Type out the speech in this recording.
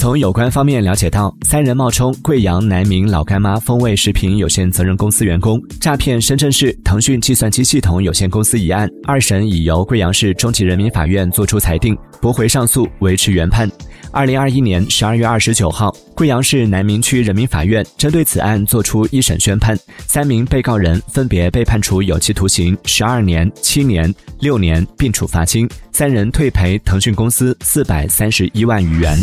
从有关方面了解到，三人冒充贵阳南明老干妈风味食品有限责任公司员工，诈骗深圳市腾讯计算机系统有限公司一案，二审已由贵阳市中级人民法院作出裁定，驳回上诉，维持原判。二零二一年十二月二十九号，贵阳市南明区人民法院针对此案作出一审宣判，三名被告人分别被判处有期徒刑十二年、七年、六年，并处罚金，三人退赔腾讯公司四百三十一万余元。